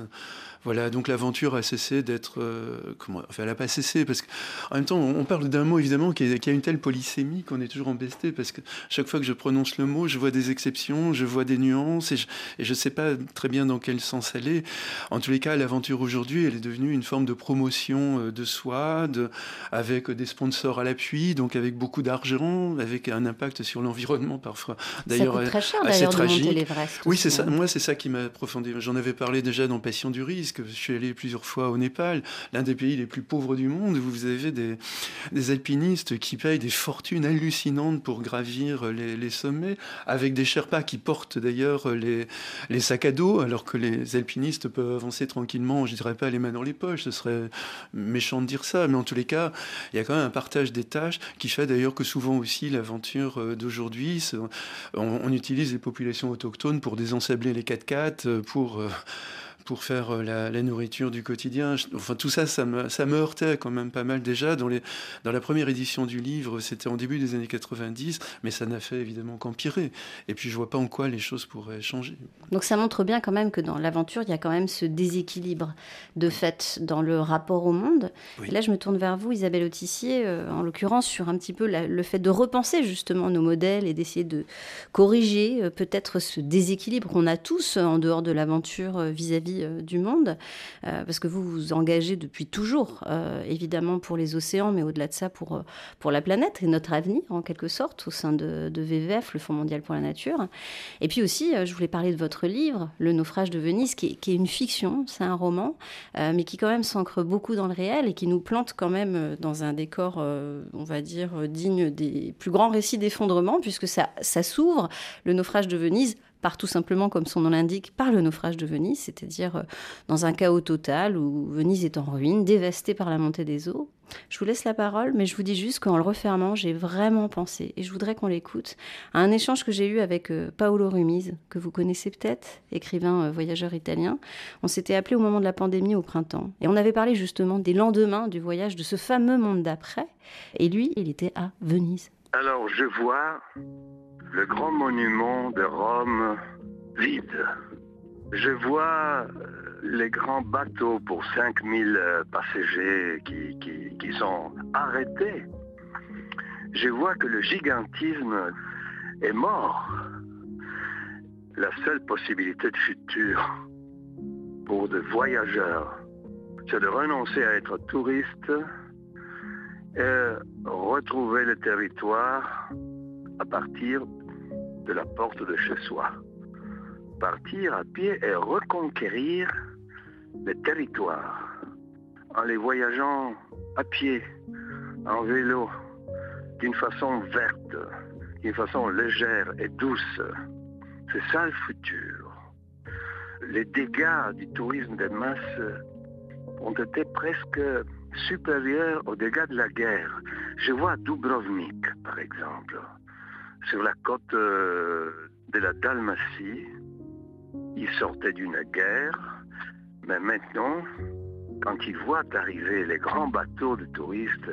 Voilà, donc l'aventure a cessé d'être. Euh, comment Enfin, elle n'a pas cessé, parce qu'en même temps, on parle d'un mot évidemment qui, a une telle polysémie qu'on est toujours embesté, parce que chaque fois que je prononce le mot, je vois des exceptions, je vois des nuances, et je ne sais pas très bien dans quel sens elle est. En tous les cas, l'aventure aujourd'hui, elle est devenue une forme de promotion euh, de soi, de, avec des sponsors à l'appui, donc avec beaucoup d'argent, avec un impact sur l'environnement parfois. D'ailleurs, très cher d'ailleurs de monter l'Everest. Oui, c'est ça. Moi, c'est ça qui m'a profondément. J'en avais parlé déjà dans Passion du risque que je suis allé plusieurs fois au Népal, l'un des pays les plus pauvres du monde, où vous avez des, alpinistes qui payent des fortunes hallucinantes pour gravir les, sommets, avec des Sherpas qui portent d'ailleurs les, sacs à dos, alors que les alpinistes peuvent avancer tranquillement, je dirais pas les mains dans les poches, ce serait méchant de dire ça, mais en tous les cas, il y a quand même un partage des tâches qui fait d'ailleurs que souvent aussi l'aventure d'aujourd'hui, on, utilise les populations autochtones pour désensabler les 4x4, pour euh, pour faire euh, la, nourriture du quotidien. Enfin, tout ça, ça me, ça me heurtait quand même pas mal déjà. Dans, les, dans la première édition du livre, c'était en début des années 90, mais ça n'a fait évidemment qu'empirer. Et puis, je vois pas en quoi les choses pourraient changer. Donc, ça montre bien quand même que dans l'aventure, il y a quand même ce déséquilibre de fait dans le rapport au monde. Et là, je me tourne vers vous, Isabelle Autissier, euh, en l'occurrence, sur un petit peu le fait de repenser justement nos modèles et d'essayer de corriger euh, peut-être ce déséquilibre qu'on a tous en dehors de l'aventure vis-à-vis euh, du monde, euh, parce que vous vous engagez depuis toujours, euh, évidemment pour les océans, mais au-delà de ça pour, pour la planète et notre avenir, en quelque sorte, au sein de, VVF, le Fonds mondial pour la nature. Et puis aussi, je voulais parler de votre livre, Le naufrage de Venise, qui est, une fiction, c'est un roman, mais qui quand même s'ancre beaucoup dans le réel et qui nous plante quand même dans un décor, on va dire, digne des plus grands récits d'effondrement, puisque ça, ça s'ouvre, le naufrage de Venise, part tout simplement, comme son nom l'indique, par le naufrage de Venise, c'est-à-dire euh, dans un chaos total où Venise est en ruine, dévastée par la montée des eaux. Je vous laisse la parole, mais je vous dis juste qu'en le refermant, j'ai vraiment pensé, et je voudrais qu'on l'écoute, à un échange que j'ai eu avec euh, Paolo Rumiz, que vous connaissez peut-être, écrivain euh, voyageur italien. On s'était appelé au moment de la pandémie au printemps, et on avait parlé justement des lendemains du voyage de ce fameux monde d'après, et lui, il était à Venise. Alors je vois le grand monument de Rome vide. Je vois euh, les grands bateaux pour 5000 euh, passagers qui, qui, qui sont arrêtés. Je vois que le gigantisme est mort. La seule possibilité de futur pour des voyageurs, c'est de renoncer à être touriste et retrouver le territoire à partir la porte de chez soi. Partir à pied et reconquérir le territoire en les voyageant à pied, en vélo, d'une façon verte, d'une façon légère et douce. C'est ça le futur. les dégâts du tourisme des masses ont été presque supérieurs aux dégâts de la guerre. Je vois Dubrovnik, par exemple, sur la côte euh, de la Dalmatie. Ils sortaient d'une guerre, mais maintenant, quand ils voient arriver les grands bateaux de touristes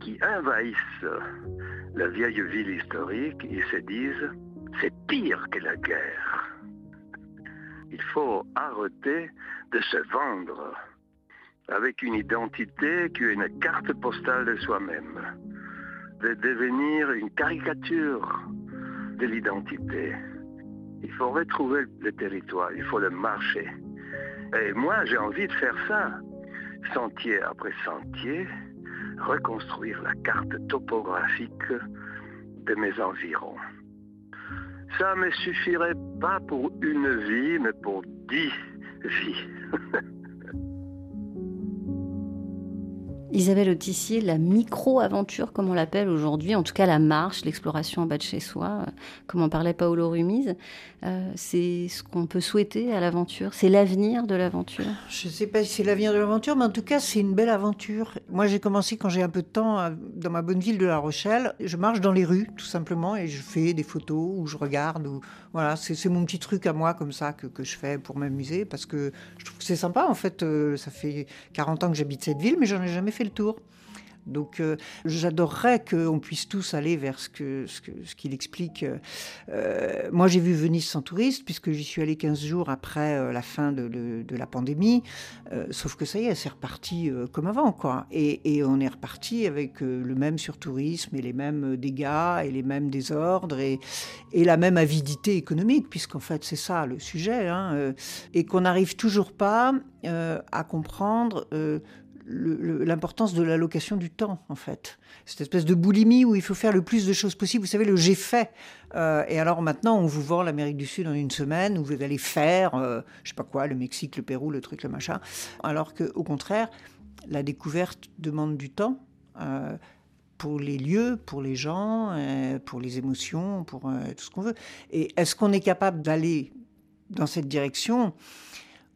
qui envahissent la vieille ville historique, ils se disent, c'est pire que la guerre. Il faut arrêter de se vendre avec une identité qui est une carte postale de soi-même, de devenir une caricature de l'identité. Il faut retrouver le territoire, il faut le marcher. Et moi, j'ai envie de faire ça, sentier après sentier, reconstruire la carte topographique de mes environs. Ça ne me suffirait pas pour une vie, mais pour dix vies. Isabelle Autissier, la micro-aventure, comme on l'appelle aujourd'hui, en tout cas la marche, l'exploration en bas de chez soi, euh, comme en parlait Paolo Rumiz, euh, c'est ce qu'on peut souhaiter à l'aventure, c'est l'avenir de l'aventure? Je ne sais pas si c'est l'avenir de l'aventure, mais en tout cas c'est une belle aventure. Moi j'ai commencé quand j'ai un peu de temps dans ma bonne ville de La Rochelle, je marche dans les rues tout simplement et je fais des photos ou je regarde, ou voilà, c'est mon petit truc à moi comme ça que, que je fais pour m'amuser parce que je trouve que c'est sympa en fait, euh, ça fait 40 ans que j'habite cette ville mais j'en ai jamais fait le tour. Donc euh, j'adorerais qu'on puisse tous aller vers ce qu'il ce ce qu'il explique. Euh, moi j'ai vu Venise sans touriste puisque j'y suis allé 15 jours après euh, la fin de, la pandémie. Euh, sauf que ça y est, c'est reparti comme avant. quoi. Et, on est reparti avec le même surtourisme et les mêmes dégâts et les mêmes désordres et, et la même avidité économique puisqu'en fait c'est ça le sujet. Hein, et qu'on n'arrive toujours pas à comprendre l'importance de l'allocation du temps, en fait. Cette espèce de boulimie où il faut faire le plus de choses possible. Vous savez, le j'ai fait. Euh, et alors maintenant, on vous vend l'Amérique du Sud en une semaine, où vous allez faire, euh, je sais pas quoi, le Mexique, le Pérou, le truc, le machin. Alors qu'au contraire, la découverte demande du temps. Euh, pour les lieux, pour les gens, euh, pour les émotions, pour tout ce qu'on veut. Et est-ce qu'on est capable d'aller dans cette direction?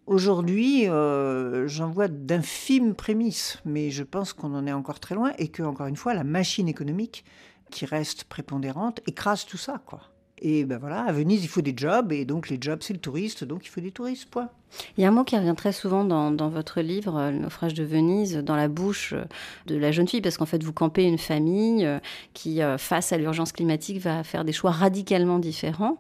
Aujourd'hui, euh, j'en vois d'infimes prémices, mais je pense qu'on en est encore très loin et que, encore une fois, la machine économique qui reste prépondérante écrase tout ça, quoi. Et ben voilà, à Venise, il faut des jobs, et donc les jobs, c'est le touriste, donc il faut des touristes, point. Il y a un mot qui revient très souvent dans, dans, votre livre, euh, Le naufrage de Venise, dans la bouche de la jeune fille, parce qu'en fait, vous campez une famille euh, qui, euh, face à l'urgence climatique, va faire des choix radicalement différents.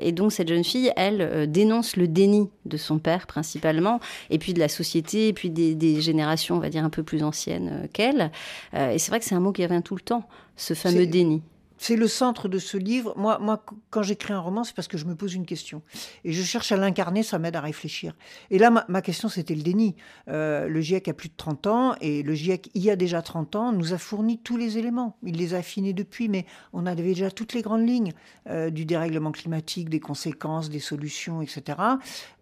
Et donc, cette jeune fille, elle, dénonce le déni de son père, principalement, et puis de la société, et puis des, des générations, on va dire, un peu plus anciennes qu'elle. Et c'est vrai que c'est un mot qui revient tout le temps, ce fameux déni. C'est le centre de ce livre. Moi, moi quand j'écris un roman, c'est parce que je me pose une question. Et je cherche à l'incarner, ça m'aide à réfléchir. Et là, ma, question, c'était le déni. Euh, le GIEC a plus de 30 ans, et le GIEC, il y a déjà 30 ans, nous a fourni tous les éléments. Il les a affinés depuis, mais on avait déjà toutes les grandes lignes euh, du dérèglement climatique, des conséquences, des solutions, etc.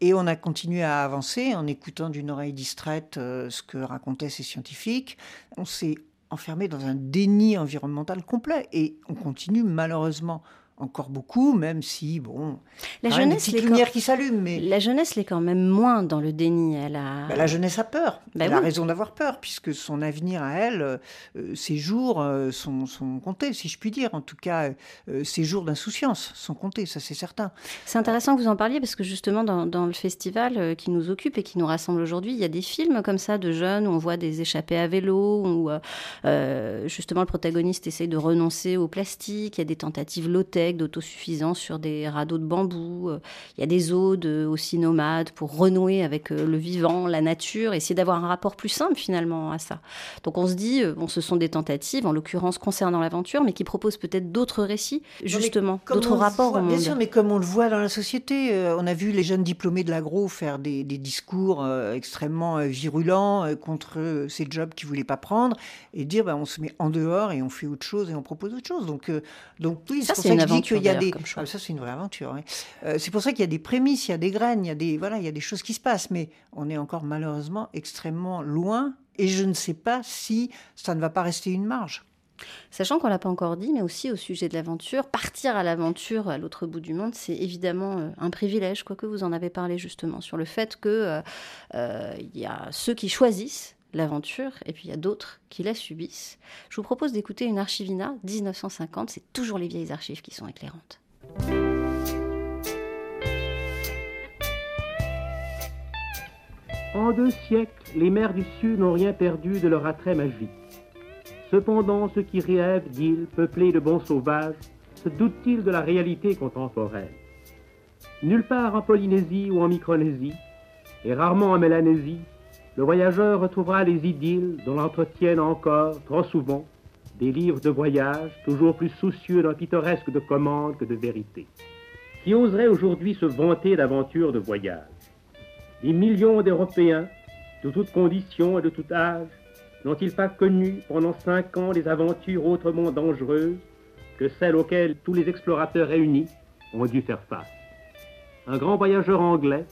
Et on a continué à avancer en écoutant d'une oreille distraite euh, ce que racontaient ces scientifiques. On s'est enfermé dans un déni environnemental complet. Et on continue malheureusement encore beaucoup, même si, bon, la jeunesse, les lumières quand... qui s'allument. Mais... La jeunesse l'est quand même moins dans le déni. Elle a... Ben, la jeunesse a peur. Ben elle oui. a raison d'avoir peur, puisque son avenir à elle, euh, ses jours euh, sont, sont, comptés, si je puis dire. En tout cas, euh, ses jours d'insouciance sont comptés, ça c'est certain. C'est intéressant que vous en parliez, parce que justement, dans, dans le festival qui nous occupe et qui nous rassemble aujourd'hui, il y a des films comme ça de jeunes où on voit des échappées à vélo, où justement le protagoniste essaye de renoncer au plastique, il y a des tentatives low-tech d'autosuffisance sur des radeaux de bambou. Il y a des odes aussi nomades pour renouer avec le vivant, la nature, essayer d'avoir un rapport plus simple finalement à ça. Donc on se dit, bon, ce sont des tentatives, en l'occurrence concernant l'aventure, mais qui proposent peut-être d'autres récits, justement, d'autres rapports voit, au monde. Bien sûr, mais comme on le voit dans la société, euh, on a vu les jeunes diplômés de l'agro faire des, des discours euh, extrêmement euh, virulents contre ces jobs qu'ils voulaient pas prendre et dire, ben, on se met en dehors et on fait autre chose et on propose autre chose. Donc, donc oui, ça c'est pour ça que qu'il y a des. Ah, ça, c'est une vraie aventure. Oui. Euh, c'est pour ça qu'il y a des prémices, il y a des graines, il y a des voilà, il y a des choses qui se passent, mais on est encore malheureusement extrêmement loin. Et je ne sais pas si ça ne va pas rester une marge. Sachant qu'on l'a pas encore dit, mais aussi au sujet de l'aventure, partir à l'aventure à l'autre bout du monde, c'est évidemment euh, un privilège, quoique vous en avez parlé justement, sur le fait qu'il euh, euh, y a ceux qui choisissent l'aventure et puis il y a d'autres qui la subissent. Je vous propose d'écouter une archivina 1950, c'est toujours les vieilles archives qui sont éclairantes. En deux siècles, les mers du Sud n'ont rien perdu de leur attrait magique. Cependant, ceux qui rêvent d'îles peuplées de bons sauvages se doutent-ils de la réalité contemporaine? Nulle part en Polynésie ou en Micronésie, et rarement en Mélanésie, le voyageur retrouvera les idylles dont l'entretiennent encore, trop souvent, des livres de voyage toujours plus soucieux d'un pittoresque de commande que de vérité. Qui oserait aujourd'hui se vanter d'aventures de voyage? Des millions d'Européens, de toutes conditions et de tout âge, n'ont-ils pas connu pendant cinq ans des aventures autrement dangereuses que celles auxquelles tous les explorateurs réunis ont dû faire face? Un grand voyageur anglais,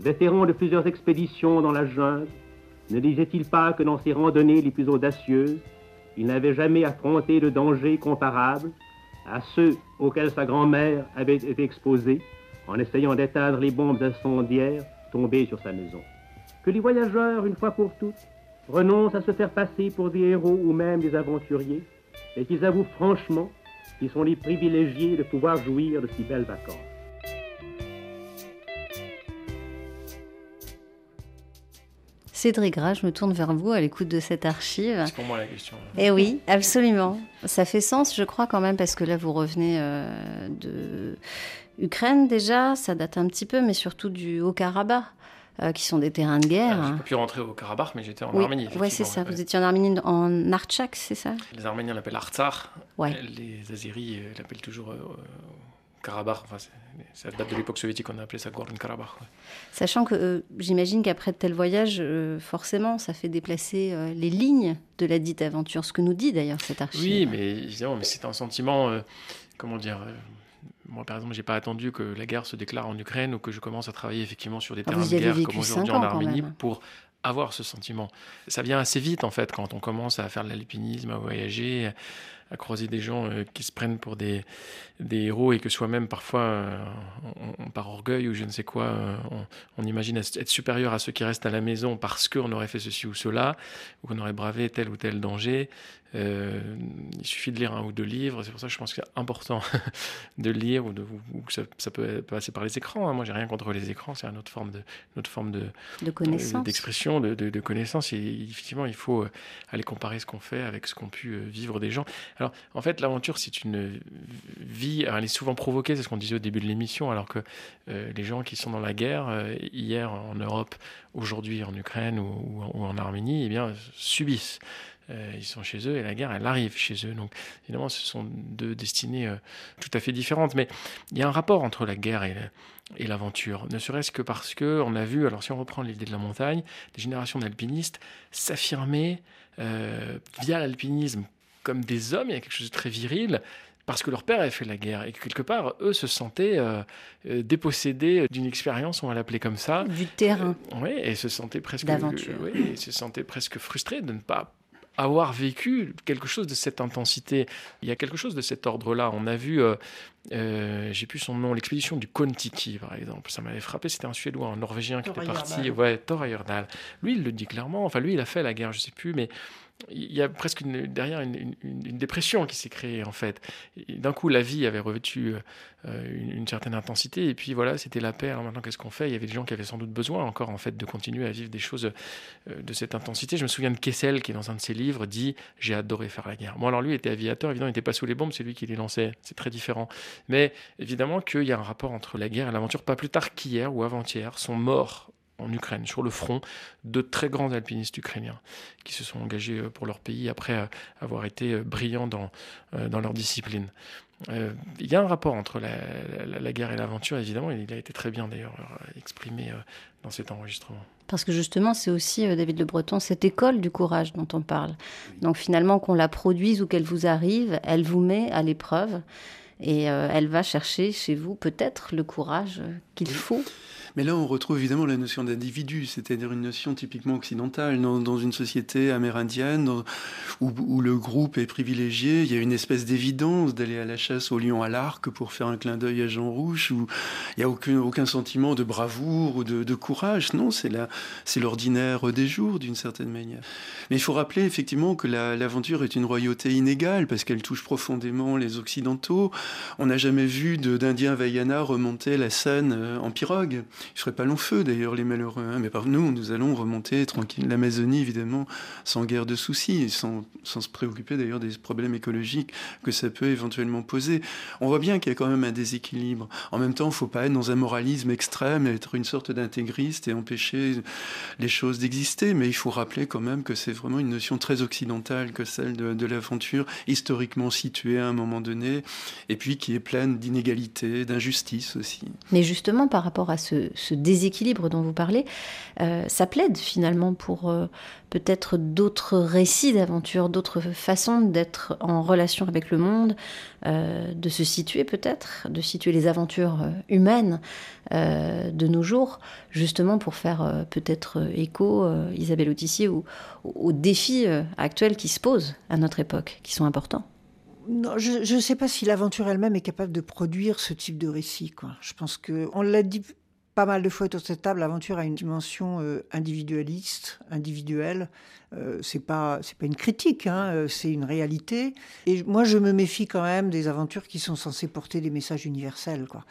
vétéran de plusieurs expéditions dans la jungle, ne disait-il pas que dans ses randonnées les plus audacieuses, il n'avait jamais affronté de dangers comparables à ceux auxquels sa grand-mère avait été exposée en essayant d'éteindre les bombes incendiaires tomber sur sa maison. Que les voyageurs, une fois pour toutes, renoncent à se faire passer pour des héros ou même des aventuriers, et qu'ils avouent franchement qu'ils sont les privilégiés de pouvoir jouir de si belles vacances. Cédric Gras, je me tourne vers vous à l'écoute de cette archive. C'est pour moi la question. Eh oui, absolument. Ça fait sens, je crois quand même, parce que là, vous revenez euh, de Ukraine déjà, ça date un petit peu, mais surtout du Haut-Karabakh. Euh, qui sont des terrains de guerre. Je n'ai pas pu rentrer au Karabakh, mais j'étais en Arménie. Oui, c'est ça. Vous étiez en Arménie, en Artsakh, c'est ça? Les Arméniens l'appellent Artsar. Ouais. Les Azeris euh, l'appellent toujours Karabakh. Enfin, ça date de l'époque soviétique, on a appelé ça Gorno-Karabakh. Sachant que j'imagine qu'après de tels voyages, forcément, ça fait déplacer les lignes de la dite aventure, ce que nous dit d'ailleurs cette archive. Oui, mais évidemment, mais c'est un sentiment, comment dire moi, par exemple, j'ai pas attendu que la guerre se déclare en Ukraine ou que je commence à travailler effectivement sur des Ah, terrains de guerre comme aujourd'hui en Arménie pour avoir ce sentiment. Ça vient assez vite en fait quand on commence à faire de l'alpinisme, à voyager, à croiser des gens euh, qui se prennent pour des, des héros et que soi-même parfois, euh, on- on- par orgueil ou je ne sais quoi, euh, on, on imagine être supérieur à ceux qui restent à la maison parce qu'on aurait fait ceci ou cela, ou qu'on aurait bravé tel ou tel danger. Il suffit de lire un ou deux livres. C'est pour ça que je pense que c'est important de lire ou, de, ou que ça, ça peut passer par les écrans. hein. Moi, j'ai rien contre les écrans. C'est une autre forme de, une autre forme de, De connaissance. d'expression, de, de, de connaissance. Et effectivement, il faut aller comparer ce qu'on fait avec ce qu'ont pu vivre des gens. Alors, en fait, l'aventure, c'est une vie. elle est souvent provoquée, c'est ce qu'on disait au début de l'émission, alors que euh, les gens qui sont dans la guerre, euh, hier en Europe, aujourd'hui en Ukraine ou, en- Arménie, eh bien, subissent. Euh, ils sont chez eux et la guerre, elle arrive chez eux. Donc, évidemment, ce sont deux destinées tout à fait différentes. Mais il y a un rapport entre la guerre et, l'aventure. Ne serait-ce que parce que on a vu, alors si on reprend l'idée de la montagne, des générations d'alpinistes s'affirmer via l'alpinisme comme des hommes. Il y a quelque chose de très viril. Parce que leur père avait fait la guerre et que quelque part, eux se sentaient euh, euh, dépossédés d'une expérience, on va l'appeler comme ça. Du terrain. Oui, et se sentaient presque, D'aventure. oui, et se sentaient presque frustrés de ne pas avoir vécu quelque chose de cette intensité. Il y a quelque chose de cet ordre-là. On a vu, euh, euh, j'ai plus son nom, l'expédition du Kon-Tiki, par exemple. Ça m'avait frappé. C'était un Suédois, un Norvégien qui Thor était parti. Ouais, Thor Heyerdahl. Lui, il le dit clairement. Enfin, lui, il a fait la guerre, je sais plus, mais il y a presque derrière une, dépression qui s'est créée en fait. D'un coup, la vie avait revêtu euh, une, certaine intensité et puis voilà, c'était la paix. Alors maintenant, qu'est-ce qu'on fait? Il y avait des gens qui avaient sans doute besoin encore en fait de continuer à vivre des choses euh, de cette intensité. Je me souviens de Kessel qui, dans un de ses livres, dit j'ai adoré faire la guerre. Bon, alors lui était aviateur, évidemment, il n'était pas sous les bombes, c'est lui qui les lançait. C'est très différent. Mais évidemment qu'il y a un rapport entre la guerre et l'aventure. Pas plus tard qu'hier ou avant-hier sont morts en Ukraine, sur le front, de très grands alpinistes ukrainiens qui se sont engagés euh, pour leur pays après euh, avoir été euh, brillants dans, dans leur discipline. Euh, Il y a un rapport entre la, la- la guerre et l'aventure, évidemment, et il a été très bien d'ailleurs exprimé euh, dans cet enregistrement. Parce que justement, c'est aussi, euh, David Le Breton, cette école du courage dont on parle. Donc finalement, qu'on la produise ou qu'elle vous arrive, elle vous met à l'épreuve et euh, elle va chercher chez vous peut-être le courage qu'il faut. Mais là, on retrouve évidemment la notion d'individu, c'est-à-dire une notion typiquement occidentale. Dans, une société amérindienne où, le groupe est privilégié, il y a une espèce d'évidence d'aller à la chasse au lion à l'arc pour faire un clin d'œil à Jean Rouge, où il n'y a aucun, sentiment de bravoure ou de, courage. Non, c'est l'ordinaire des jours, d'une certaine manière. Mais il faut rappeler effectivement que l'aventure est une royauté inégale, parce qu'elle touche profondément les Occidentaux. On n'a jamais vu d'Indiens Vaiana remonter la Seine euh, en pirogue. Ils ne seraient pas long feu d'ailleurs, les malheureux. Hein. Mais par nous, nous allons remonter tranquille l'Amazonie, évidemment, sans guerre de soucis, sans, sans se préoccuper d'ailleurs des problèmes écologiques que ça peut éventuellement poser. On voit bien qu'il y a quand même un déséquilibre. En même temps, il ne faut pas être dans un moralisme extrême, être une sorte d'intégriste et empêcher les choses d'exister. Mais il faut rappeler quand même que c'est vraiment une notion très occidentale que celle de, de l'aventure, historiquement située à un moment donné, et puis qui est pleine d'inégalités, d'injustices aussi. Mais justement, par rapport à ce, déséquilibre dont vous parlez, euh, ça plaide finalement pour euh, peut-être d'autres récits d'aventure, d'autres façons d'être en relation avec le monde, euh, de se situer peut-être, de situer les aventures humaines de nos jours, justement pour faire peut-être écho, Isabelle Autissier, aux défis actuels qui se posent à notre époque, qui sont importants je ne sais pas si l'aventure elle-même est capable de produire ce type de récit. Je pense que on l'a dit pas mal de fois autour de cette table, l'aventure a une dimension euh, individualiste, individuelle. Euh, c'est pas c'est pas une critique, hein, euh, c'est une réalité. Et moi, je me méfie quand même des aventures qui sont censées porter des messages universels. Quoi.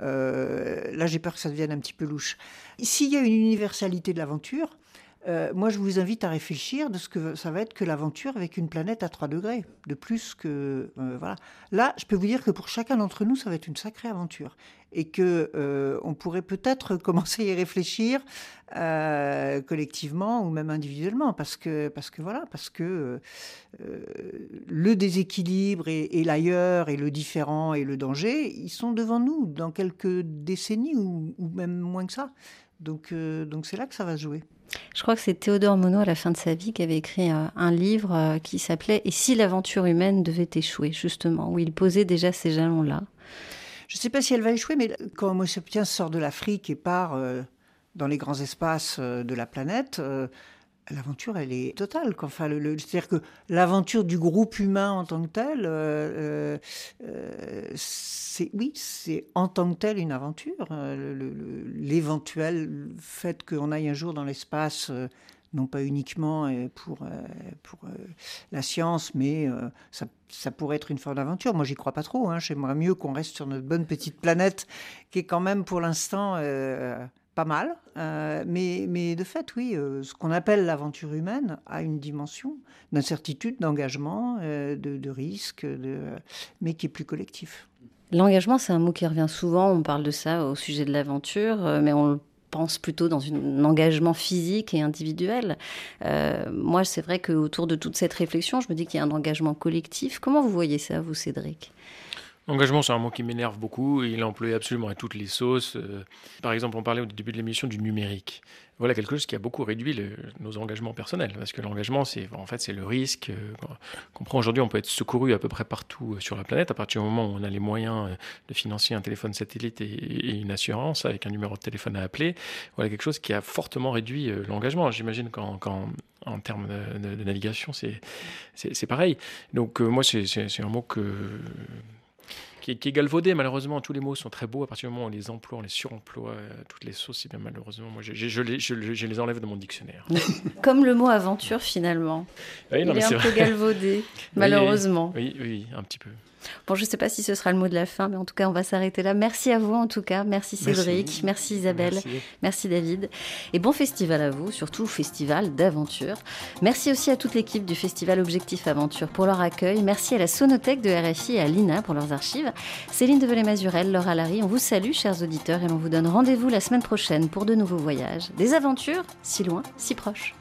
là, j'ai peur que ça devienne un petit peu louche. S'il y a une universalité de l'aventure, euh, moi, je vous invite à réfléchir de ce que ça va être que l'aventure avec une planète à 3 degrés, de plus que... Euh, voilà. Là, je peux vous dire que pour chacun d'entre nous, ça va être une sacrée aventure. Et que euh, on pourrait peut-être commencer à y réfléchir collectivement ou même individuellement, parce que, parce que voilà, parce que le déséquilibre et, l'ailleurs et le différent et le danger, ils sont devant nous dans quelques décennies ou, ou même moins que ça. Donc, donc c'est là que ça va jouer. Je crois que c'est Théodore Monod à la fin de sa vie qui avait écrit euh, un livre euh, qui s'appelait Et si l'aventure humaine devait échouer, justement, où il posait déjà ces jalons-là. Je ne sais pas si elle va échouer, mais quand Homo sapiens sort de l'Afrique et part euh, dans les grands espaces de la planète, l'aventure, elle est totale. Enfin, le, C'est-à-dire que l'aventure du groupe humain en tant que tel, euh, euh, c'est oui, c'est en tant que tel une aventure. Euh, l'éventuel fait qu'on aille un jour dans l'espace, non pas uniquement pour, pour la science, mais ça, pourrait être une forme d'aventure. Moi, j'y crois pas trop. Hein. J'aimerais mieux qu'on reste sur notre bonne petite planète, qui est quand même pour l'instant pas mal. Euh, mais, mais, de fait, oui, euh, ce qu'on appelle l'aventure humaine a une dimension d'incertitude, d'engagement, euh, de, risque, de, mais qui est plus collectif. L'engagement, c'est un mot qui revient souvent. On parle de ça au sujet de l'aventure, mais on pense plutôt dans un engagement physique et individuel. moi, c'est vrai qu'autour de toute cette réflexion, je me dis qu'il y a un engagement collectif. Comment vous voyez ça, vous, Cédric? Engagement, c'est un mot qui m'énerve beaucoup. Il est employé absolument à toutes les sauces. Euh, par exemple, on parlait au début de l'émission du numérique. Voilà quelque chose qui a beaucoup réduit nos engagements personnels. Parce que l'engagement, c'est en fait c'est le risque. Euh, qu'on prend aujourd'hui, on peut être secouru à peu près partout euh, sur la planète à partir du moment où on a les moyens de financer un téléphone satellite et, une assurance avec un numéro de téléphone à appeler. Voilà quelque chose qui a fortement réduit l'engagement. J'imagine qu'en en termes de navigation, c'est pareil. Donc moi, c'est un mot que qui, est galvaudé malheureusement. Tous les mots sont très beaux à partir du moment où on les emploie, on les suremploie, euh, toutes les sauces, bien malheureusement. Moi, je, je, les, je, les, enlève de mon dictionnaire. Comme le mot aventure finalement. Il est, un peu galvaudé, malheureusement. oui, oui, un petit peu. Bon, je ne sais pas si ce sera le mot de la fin, mais en tout cas, on va s'arrêter là. Merci à vous, en tout cas. Merci Cédric, merci, Isabelle, merci. David. Et bon festival à vous, surtout festival d'aventure. Merci aussi à toute l'équipe du festival Objectif Aventure pour leur accueil. Merci à la Sonothèque de RFI et à l'INA pour leurs archives. Céline Develay-Mazurel, Laura Larry, on vous salue, chers auditeurs, et on vous donne rendez-vous la semaine prochaine pour de nouveaux voyages. Des aventures si loin, si proches.